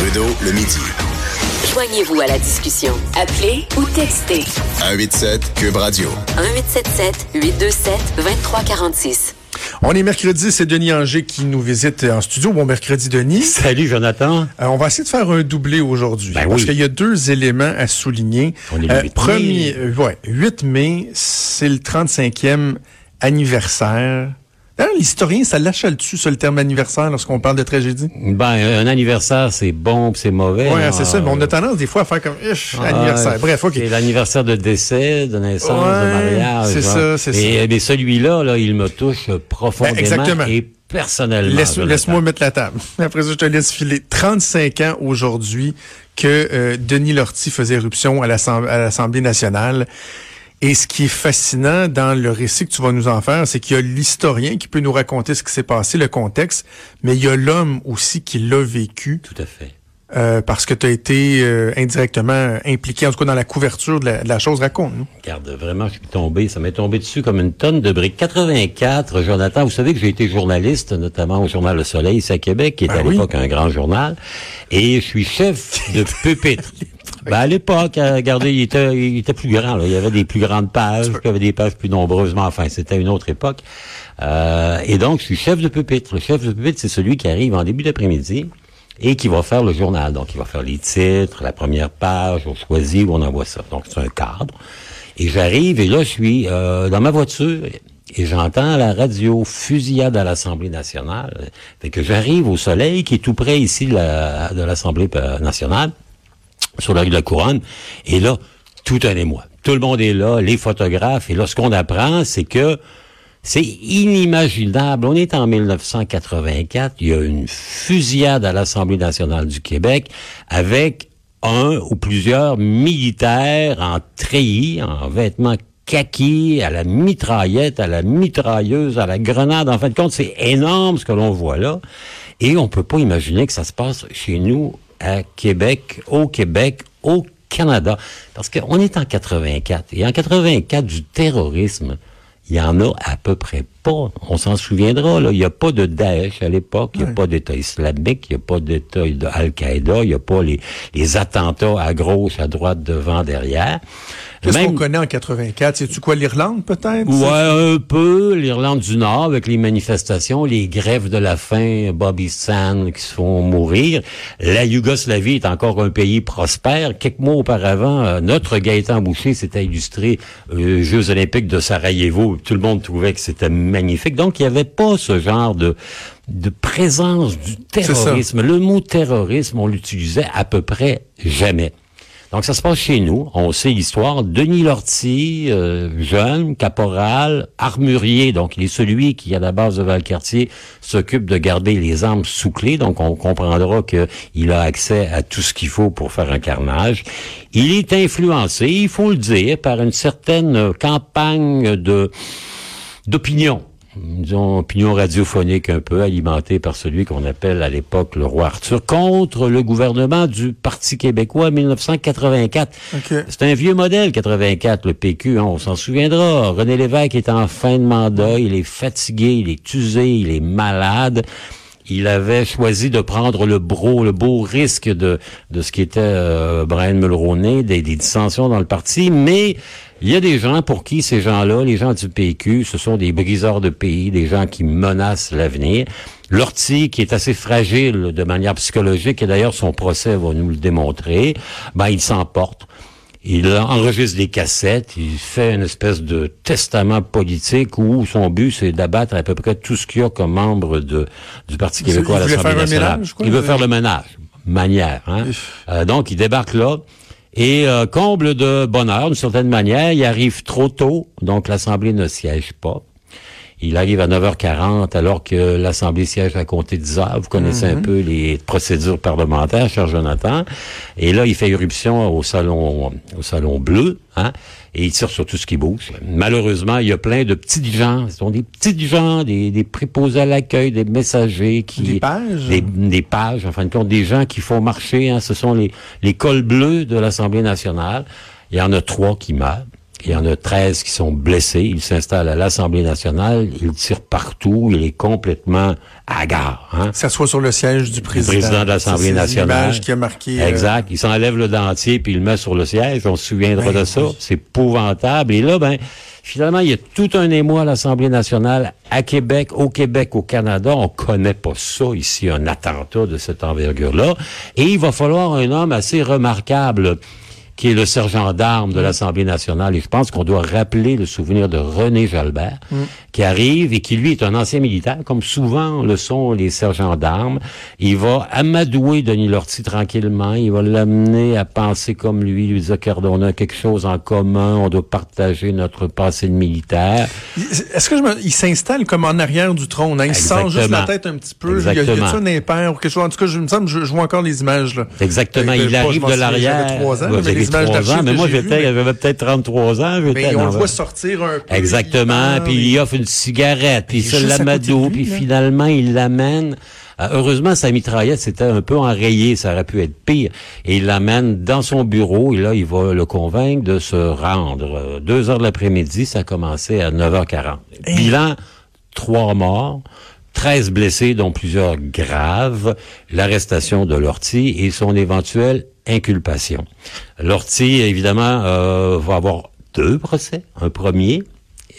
Trudeau le midi. Joignez-vous à la discussion. Appelez ou textez 187 Cube Radio. 1877 827 2346. On est mercredi, c'est Denis Anger qui nous visite en studio. Bon mercredi, Denis. Salut, Jonathan. Euh, on va essayer de faire un doublé aujourd'hui. Ben parce oui. qu'il y a deux éléments à souligner. On est le 8 mai. premier, euh, ouais, 8 mai, c'est le 35e anniversaire. D'ailleurs, l'historien, ça l'achale dessus, ça, le terme anniversaire, lorsqu'on parle de tragédie? Ben, un anniversaire, c'est bon, c'est mauvais. Ouais, hein. c'est ça. Mais on a tendance, des fois, à faire comme, Ah, anniversaire. Bref, OK. C'est l'anniversaire de décès, de naissance, Ouais, de mariage. c'est hein. ça, c'est Et, Mais celui-là, là, il me touche profondément Ben, exactement. et personnellement. Laisse, laisse-moi mettre la table. Après ça, je te laisse filer. 35 ans aujourd'hui que euh, Denis Lortie faisait éruption à l'Assemblée nationale. Et ce qui est fascinant dans le récit que tu vas nous en faire, c'est qu'il y a l'historien qui peut nous raconter ce qui s'est passé, le contexte, mais il y a l'homme aussi qui l'a vécu Tout à fait. euh, parce que tu as été euh, indirectement impliqué, en tout cas dans la couverture de la, de la chose. Raconte-nous. Regarde, vraiment, je suis tombé, ça m'est tombé dessus comme une tonne de briques. 84, Jonathan, vous savez que j'ai été journaliste, notamment au Journal Le Soleil, ici à Québec, qui était Ben à oui. l'époque un grand journal, et je suis chef de pupitre. Ben, à l'époque, euh, regardez, il était, il était plus grand. Là. Il y avait des plus grandes pages, puis il y avait des pages plus nombreuses, mais enfin, c'était une autre époque. Euh, et donc, je suis chef de pupitre. Le chef de pupitre, c'est celui qui arrive en début d'après-midi et qui va faire le journal. Donc, il va faire les titres, la première page, on choisit où on envoie ça. Donc, c'est un cadre. Et j'arrive, et là, je suis euh, dans ma voiture, et j'entends la radio fusillade à l'Assemblée nationale. Fait que j'arrive au soleil, qui est tout près ici de l'Assemblée euh, nationale, sur la rue de la Couronne, et là, tout un émoi. Tout le monde est là, les photographes, et là, ce qu'on apprend, c'est que c'est inimaginable. On est en 1984, il y a une fusillade à l'Assemblée nationale du Québec avec un ou plusieurs militaires en treillis, en vêtements kaki, à la mitraillette, à la mitrailleuse, à la grenade. En fin de compte, c'est énorme ce que l'on voit là. Et on peut pas imaginer que ça se passe chez nous, à Québec, au Québec, au Canada. Parce qu'on est en 84. Et en 84, du terrorisme, il y en a à peu près pas. On s'en souviendra, là. Il n'y a pas de Daesh à l'époque, il n'y a pas d'État islamique, il n'y a pas d'État d'Al-Qaïda, il n'y a pas les, les attentats à gauche, à droite, devant, derrière. Qu'est-ce Même- qu'on connaît en 84? C'est-tu quoi, l'Irlande, peut-être? Ouais, un peu. L'Irlande du Nord, avec les manifestations, les grèves de la faim, Bobby Sand qui se font mourir. La Yougoslavie est encore un pays prospère. Quelques mois auparavant, euh, notre Gaëtan Boucher s'était illustré aux Jeux olympiques de Sarajevo. Tout le monde trouvait que c'était magnifique. Donc, il n'y avait pas ce genre de de présence du terrorisme. Le mot terrorisme, on l'utilisait à peu près jamais. Donc, ça se passe chez nous. On sait l'histoire. Denis Lortie, euh, jeune, caporal, armurier. Donc, il est celui qui, à la base de Valcartier, s'occupe de garder les armes sous clé. Donc, on comprendra qu'il a accès à tout ce qu'il faut pour faire un carnage. Il est influencé, il faut le dire, par une certaine campagne de d'opinion. Disons, opinion radiophonique un peu alimentée par celui qu'on appelle à l'époque le roi Arthur contre le gouvernement du Parti québécois en 1984. OK. C'est un vieux modèle, 84, le PQ, hein, on s'en souviendra. René Lévesque est en fin de mandat, il est fatigué, il est usé, il est malade. Il avait choisi de prendre le beau, le beau risque de, de ce qui était euh, Brian Mulroney, des, des dissensions dans le parti, mais il y a des gens pour qui ces gens-là, les gens du PQ, ce sont des briseurs de pays, des gens qui menacent l'avenir. Lortie, qui est assez fragile de manière psychologique, et d'ailleurs son procès va nous le démontrer, ben il s'emporte. Il enregistre des cassettes, il fait une espèce de testament politique où son but, c'est d'abattre à peu près tout ce qu'il y a comme membre de, du Parti québécois à l'Assemblée nationale. ménage, quoi. il veut faire le ménage. Manière, hein. Euh, donc, il débarque là. Et euh, comble de bonheur, d'une certaine manière, il arrive trop tôt, donc l'Assemblée ne siège pas. Il arrive à 9h40 alors que l'Assemblée siège à compter 10 heures. Vous connaissez un peu les procédures parlementaires, cher Jonathan. Et là, il fait irruption au salon, au salon bleu, hein, et il tire sur tout ce qui bouge. Malheureusement, il y a plein de petites gens, ce sont des petites gens, des, des préposés à l'accueil, des messagers qui... Des pages? Des, des pages, en fin de compte, des gens qui font marcher, hein, ce sont les, les cols bleus de l'Assemblée nationale. Il y en a trois qui meurent. Il y en a 13 qui sont blessés. Il s'installe à l'Assemblée nationale. Il tire partout. Il est complètement hagard. Hein? Ça soit sur le siège du président. Le président de l'Assemblée nationale. Qui a marqué. Euh, exact. Il s'enlève le dentier puis il le met sur le siège. On se souviendra Ben de ça. oui. C'est épouvantable. Et là, ben, finalement, il y a tout un émoi à l'Assemblée nationale, à Québec, au Québec, au Canada. On connaît pas ça ici, un attentat de cette envergure-là. Et il va falloir un homme assez remarquable qui est le sergent d'armes de l'Assemblée nationale. Et je pense qu'on doit rappeler le souvenir de René Jalbert, qui arrive et qui, lui, est un ancien militaire, comme souvent le sont les sergents d'armes. Il va amadouer Denis Lortie tranquillement. Il va l'amener à penser comme lui, lui dire qu'on a quelque chose en commun, on doit partager notre passé de militaire. Est-ce que je me... il s'installe comme en arrière du trône? Hein? Il sent juste la Exactement. tête un petit peu. Il y a, il y Exactement. a un impair ou quelque chose? En tout cas, je me semble, je, je vois encore les images. Là. Exactement. Euh, il je arrive de l'arrière. Mais images d'archives moi, j'étais, mais- j'avais peut-être 33 ans. j'étais Mais on le voit sortir un peu. Exactement, il puis il offre une cigarette, puis l'amadoue, lui, puis finalement il l'amène. Euh, heureusement, sa mitraillette, c'était un peu enrayé, ça aurait pu être pire. Et il l'amène dans son bureau, et là, il va le convaincre de se rendre. Euh, Deux heures de l'après-midi, ça a commencé à 9h40. Bilan, trois morts. 13 blessés, dont plusieurs graves, l'arrestation de Lortie et son éventuelle inculpation. Lortie, évidemment, euh, va avoir deux procès. Un premier,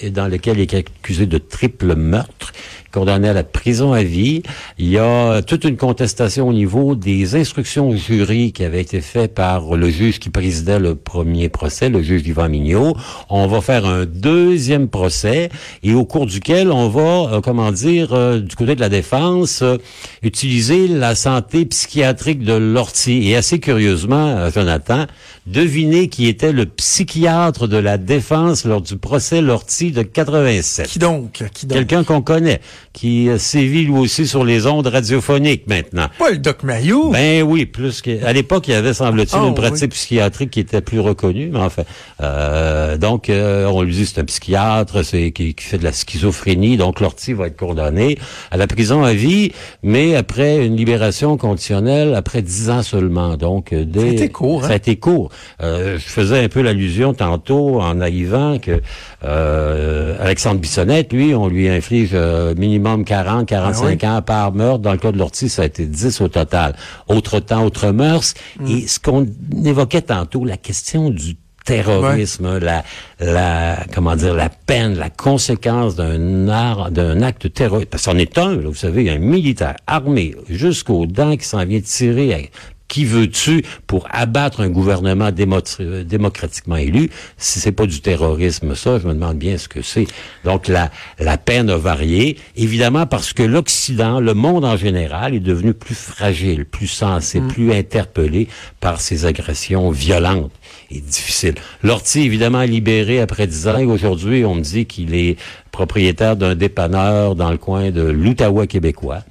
dans lequel il est accusé de triple meurtre, condamné à la prison à vie. Il y a toute une contestation au niveau des instructions au jury qui avaient été faites par le juge qui présidait le premier procès, le juge Yvan Mignot. On va faire un deuxième procès et au cours duquel on va, euh, comment dire, euh, du côté de la défense, euh, utiliser la santé psychiatrique de Lortie. Et assez curieusement, Jonathan, devinez qui était le psychiatre de la défense lors du procès Lortie de 87. Qui donc? Qui donc? Quelqu'un qu'on connaît, qui euh, sévit lui aussi sur les ondes radiophoniques maintenant. Pas le Doc Mayo. Ben oui, plus que à l'époque il y avait semble-t-il Ah, une pratique oui. psychiatrique qui était plus reconnue, mais enfin euh, donc euh, on lui dit c'est un psychiatre, c'est qui, qui fait de la schizophrénie, donc Lortie va être condamné à la prison à vie, mais après une libération conditionnelle après dix ans seulement. Donc euh, dès, Ça a été court, hein? Ça a été court. Euh, je faisais un peu l'allusion tantôt en naïvant que euh, Alexandre Bissonnette, lui, on lui inflige euh, minimum 40, 45 ans par meurtre. Dans le cas de l'ortie, ça a été 10 au total. Autre temps, autre mœurs. Et ce qu'on évoquait tantôt, la question du terrorisme, la, la, comment dire, la peine, la conséquence d'un art, d'un acte terroriste. Parce qu'on est un, là, vous savez, un militaire armé jusqu'aux dents qui s'en vient tirer qui veux-tu pour abattre un gouvernement démo- euh, démocratiquement élu? Si c'est pas du terrorisme, ça, je me demande bien ce que c'est. Donc la, la peine a varié, évidemment parce que l'Occident, le monde en général, est devenu plus fragile, plus sensé, plus interpellé par ces agressions violentes et difficiles. Lortie, évidemment, est libéré après dix ans aujourd'hui, on me dit qu'il est propriétaire d'un dépanneur dans le coin de l'Outaouais québécois.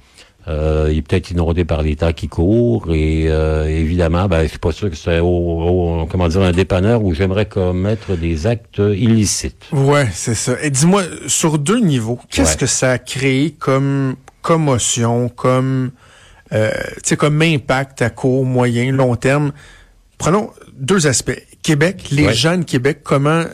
Euh, il est peut-être inondé par les temps qui courent et euh, évidemment, ben, je suis pas sûr que c'est au, au- comment dire un dépanneur où j'aimerais commettre des actes illicites. Ouais, c'est ça. Et dis-moi, sur deux niveaux, qu'est-ce Ouais. que ça a créé comme commotion, comme, euh, comme impact à court, moyen, long terme? Prenons deux aspects. Québec, les Ouais. gens de Québec, comment euh,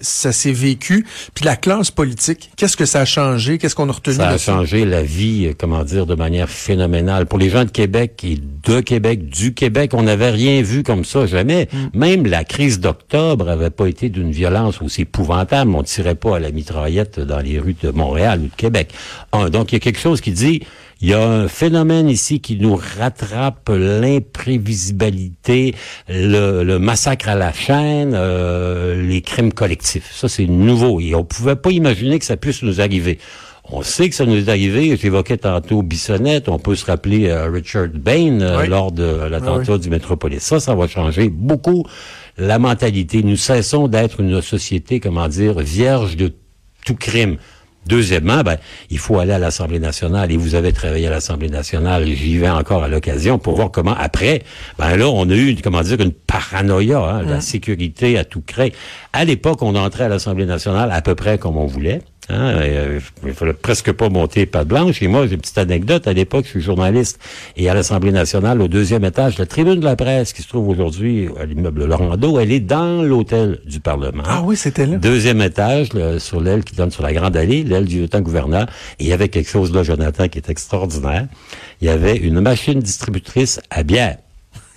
ça s'est vécu? Puis la classe politique, qu'est-ce que ça a changé? Qu'est-ce qu'on a retenu Ça a changé la vie, euh, comment dire, de manière phénoménale. Pour les gens de Québec et de Québec, du Québec, on n'avait rien vu comme ça, jamais. Même la crise d'octobre avait pas été d'une violence aussi épouvantable. On tirait pas à la mitraillette dans les rues de Montréal ou de Québec. Un, donc, il y a quelque chose qui dit, il y a un phénomène ici qui nous rattrape l'imprévisibilité, le, le massacre à la chaîne, euh, les crimes collectifs. Ça, c'est nouveau et on pouvait pas imaginer que ça puisse nous arriver. On sait que ça nous est arrivé. J'évoquais tantôt Bissonnette. On peut se rappeler euh, Richard Bain euh, Oui. lors de l'attentat Oui, du Métropolis. Ça, ça va changer beaucoup la mentalité. Nous cessons d'être une société, comment dire, vierge de tout crime. Deuxièmement, ben, il faut aller à l'Assemblée nationale et vous avez travaillé à l'Assemblée nationale. J'y vais encore à l'occasion pour voir comment après, ben là, on a eu, comment dire, une paranoïa, hein, la sécurité à tout craint. À l'époque, on entrait à l'Assemblée nationale à peu près comme on voulait. Hein, euh, il fallait presque pas monter pas blanche. Et moi, j'ai une petite anecdote. À l'époque, je suis journaliste et à l'Assemblée nationale, au deuxième étage, la tribune de la presse qui se trouve aujourd'hui à l'immeuble Laurando, elle est dans l'hôtel du Parlement. Ah oui, c'était là. Deuxième étage, là, sur l'aile qui donne sur la Grande Allée, l'aile du lieutenant-gouverneur. Et il y avait quelque chose là, Jonathan, qui est extraordinaire. Il y avait une machine distributrice à bière.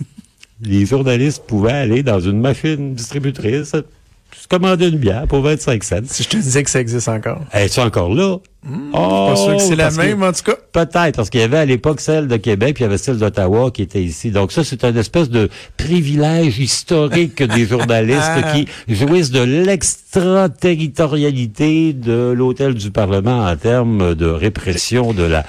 Les journalistes pouvaient aller dans une machine distributrice, se commander une bière pour 25 cents. Si je te disais que ça existe encore. Es-tu encore là? pas sûr que c'est la que- même, en tout cas. Peut-être, parce qu'il y avait à l'époque celle de Québec, puis il y avait celle d'Ottawa qui était ici. Donc ça, c'est une espèce de privilège historique des journalistes qui jouissent de l'extraterritorialité de l'hôtel du Parlement en termes de répression de la,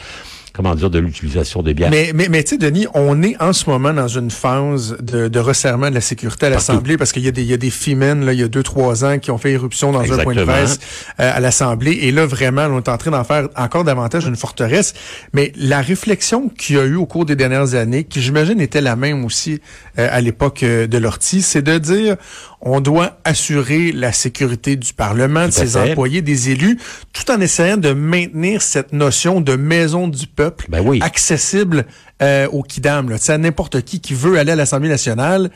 comment dire, de l'utilisation des bières. Mais, mais, mais tu sais, Denis, on est en ce moment dans une phase de, de resserrement de la sécurité à l'Assemblée parce qu'il y a des, il y a des femmes, là, il y a deux, trois ans, qui ont fait éruption dans un point de presse euh, à l'Assemblée. Et là, vraiment, on est en train d'en faire encore davantage une forteresse. Mais la réflexion qu'il y a eu au cours des dernières années, qui j'imagine était la même aussi euh, à l'époque euh, de l'Ortie, c'est de dire on doit assurer la sécurité du Parlement, de ses fait. employés, des élus, tout en essayant de maintenir cette notion de maison du peuple Ben oui. accessible euh, au Kidam. Là. Tu sais, à n'importe qui qui veut aller à l'Assemblée nationale.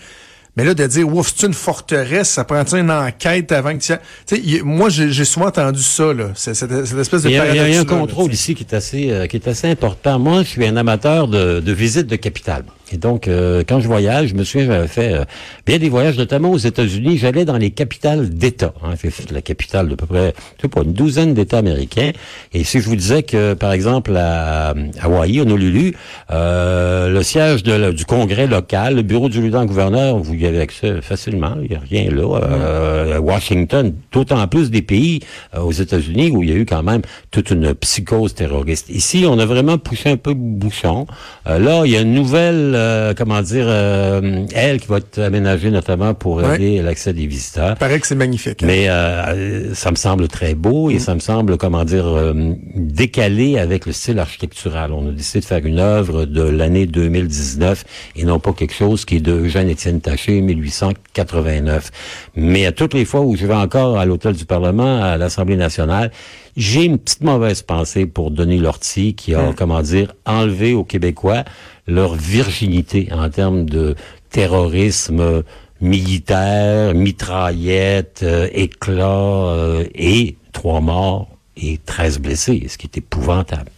Mais là, de dire, ouf, c'est une forteresse, ça prend une enquête avant que tu sais, moi, j'ai souvent entendu ça, là. C'est- Cette, cette espèce de Il y, a, y un là, contrôle ici qui est assez euh, qui est assez important. Moi, je suis un amateur de, de visites de capitale. Et donc, euh, quand je voyage, je me souviens, j'avais fait euh, bien des voyages, notamment aux États-Unis. J'allais dans les capitales d'États. Hein. J'ai fait la capitale de peu près, je sais pas, une douzaine d'États américains. Et si je vous disais que, par exemple, à Hawaï, Honolulu, euh, le siège de du Congrès local, le bureau du lieutenant-gouverneur, vous y avez accès facilement. Il n'y a rien là. Euh, Washington, d'autant plus des pays euh, aux États-Unis où il y a eu quand même toute une psychose terroriste. Ici, on a vraiment poussé un peu le bouchon. Euh, là, il y a une nouvelle, euh, comment dire, euh, aile qui va être aménagée notamment pour Ouais. aider l'accès des visiteurs. Il paraît que c'est magnifique. hein. Mais euh, ça me semble très beau Mm. et ça me semble, comment dire, euh, décalé avec le style architectural. On a décidé de faire une œuvre de l'année 2019 et non pas quelque chose qui est de Eugène-Étienne Taché, 1889. Mais à toutes les fois où je vais encore à l'hôtel du Parlement, à l'Assemblée nationale, j'ai une petite mauvaise pensée pour Denis Lortie qui a, comment dire, enlevé aux Québécois leur virginité en termes de terrorisme militaire, mitraillette, euh, éclat euh, et trois morts et 13 blessés, ce qui est épouvantable.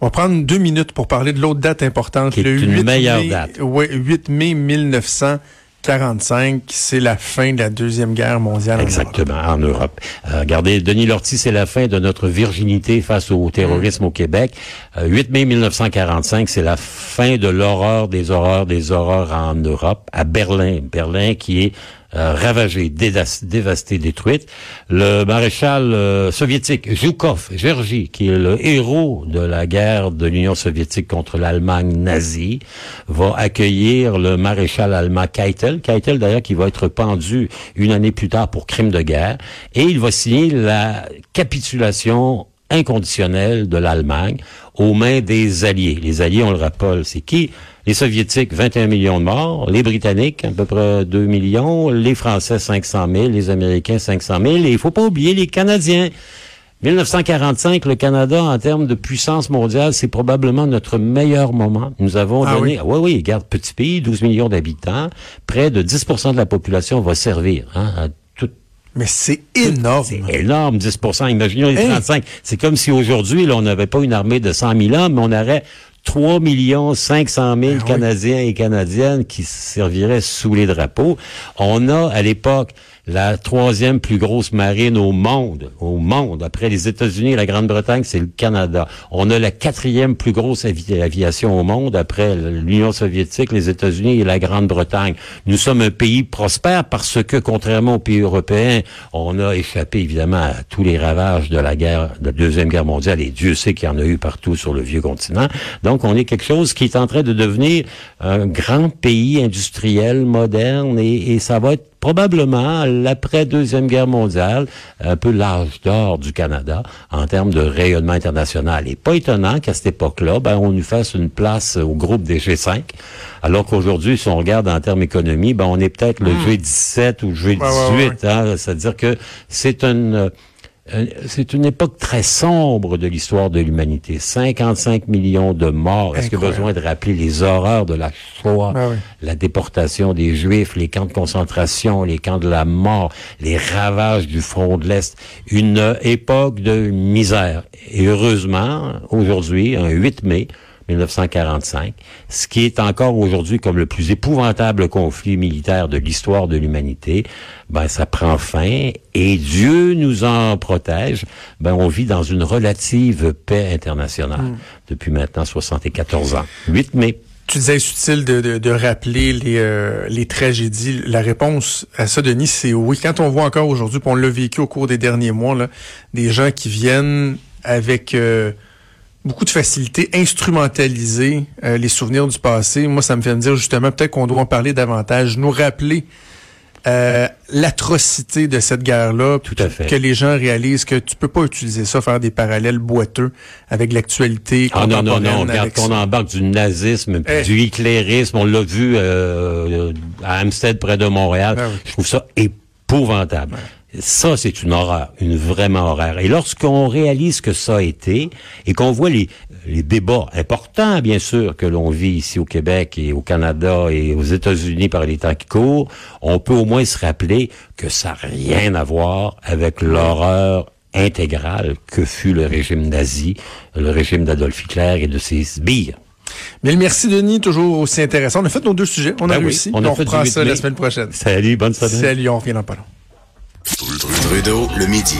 On va prendre deux minutes pour parler de l'autre date importante. Qui est le une 8 meilleure mai, date. Oui, 8 mai 1945. C'est la fin de la Deuxième Guerre mondiale. en Europe. Exactement, en Europe. Euh, regardez, Denis Lortie, c'est la fin de notre virginité face au terrorisme au Québec. Euh, 8 mai 1945, c'est la fin de l'horreur des horreurs des horreurs en Europe, à Berlin. Berlin qui est ravagée, dédas- dévastée, détruite. Le maréchal euh, soviétique Zhukov, Georgi, qui est le héros de la guerre de l'Union soviétique contre l'Allemagne nazie, va accueillir le maréchal allemand Keitel. Keitel, d'ailleurs, qui va être pendu une année plus tard pour crime de guerre. Et il va signer la capitulation inconditionnelle de l'Allemagne aux mains des Alliés. Les Alliés, on le rappelle, c'est qui? Les Soviétiques, 21 millions de morts. Les Britanniques, à peu près 2 millions. Les Français, 500 000. Les Américains, 500 000. Et il faut pas oublier les Canadiens. 1945, le Canada, en termes de puissance mondiale, c'est probablement notre meilleur moment. Nous avons Ah donné, oui, oui, regarde, petit pays, 12 millions d'habitants, près de 10% de la population va servir hein, à tout, Mais c'est énorme. c'est énorme, 10 Imaginons les? 35. C'est comme si aujourd'hui, là, on n'avait pas une armée de 100 000 hommes, mais on aurait 3 500 000 Ben oui. Canadiens et Canadiennes qui serviraient sous les drapeaux. On a, à l'époque, la troisième plus grosse marine au monde, au monde. Après les États-Unis et la Grande-Bretagne, c'est le Canada. On a la quatrième plus grosse avi- aviation au monde après l'Union soviétique, les États-Unis et la Grande-Bretagne. Nous sommes un pays prospère parce que, contrairement aux pays européens, on a échappé évidemment à tous les ravages de la guerre, de la deuxième guerre mondiale, et Dieu sait qu'il y en a eu partout sur le vieux continent. Donc, on est quelque chose qui est en train de devenir un grand pays industriel, moderne, et, et ça va être probablement l'après-deuxième guerre mondiale, un peu l'âge d'or du Canada en termes de rayonnement international. Et pas étonnant qu'à cette époque-là, ben, on nous fasse une place au groupe des G5, alors qu'aujourd'hui, si on regarde en termes économie, ben, on est peut-être le G17 ou le G18. Ouais, ouais, ouais. hein. C'est-à-dire que c'est une euh, c'est une époque très sombre de l'histoire de l'humanité. 55 millions de morts. Est-ce a besoin de rappeler les horreurs de la Shoah, Ah oui. la déportation des Juifs, les camps de concentration, les camps de la mort, les ravages du front de l'Est? Une euh, époque de misère. Et heureusement, aujourd'hui, un 8 mai, 1945, ce qui est encore aujourd'hui comme le plus épouvantable conflit militaire de l'histoire de l'humanité, ben ça prend fin et Dieu nous en protège. Ben on vit dans une relative paix internationale depuis maintenant 74 ans. 8 mai. Tu disais, utile de, de, de rappeler les, euh, les tragédies? La réponse à ça, Denis, c'est oui. Quand on voit encore aujourd'hui, on l'a vécu au cours des derniers mois, là, des gens qui viennent avec euh, beaucoup de facilité instrumentaliser euh, les souvenirs du passé, moi, ça me fait me dire justement, peut-être qu'on doit en parler davantage, nous rappeler euh, l'atrocité de cette guerre-là, Tout à fait. que les gens réalisent que tu peux pas utiliser ça, faire des parallèles boiteux avec l'actualité Ah non, non, non, regarde qu'on embarque du nazisme, Eh. du hitlérisme, on l'a vu euh, à Hampstead près de Montréal. Ah oui. Je trouve ça épouvantable. Ça, c'est une horreur, une vraiment horreur. Et lorsqu'on réalise que ça a été, et qu'on voit les, les débats importants, bien sûr, que l'on vit ici au Québec et au Canada et aux États-Unis par les temps qui courent, on peut au moins se rappeler que ça n'a rien à voir avec l'horreur intégrale que fut le régime nazi, le régime d'Adolf Hitler et de ses sbires. Mille merci, Denis. Toujours aussi intéressant. On a fait nos deux sujets. On a Ben oui, réussi. on a on fait du reprend 8 ça la mai. semaine prochaine. Salut, bonne semaine. Salut, on revient dans pas long. Trudeau, le midi.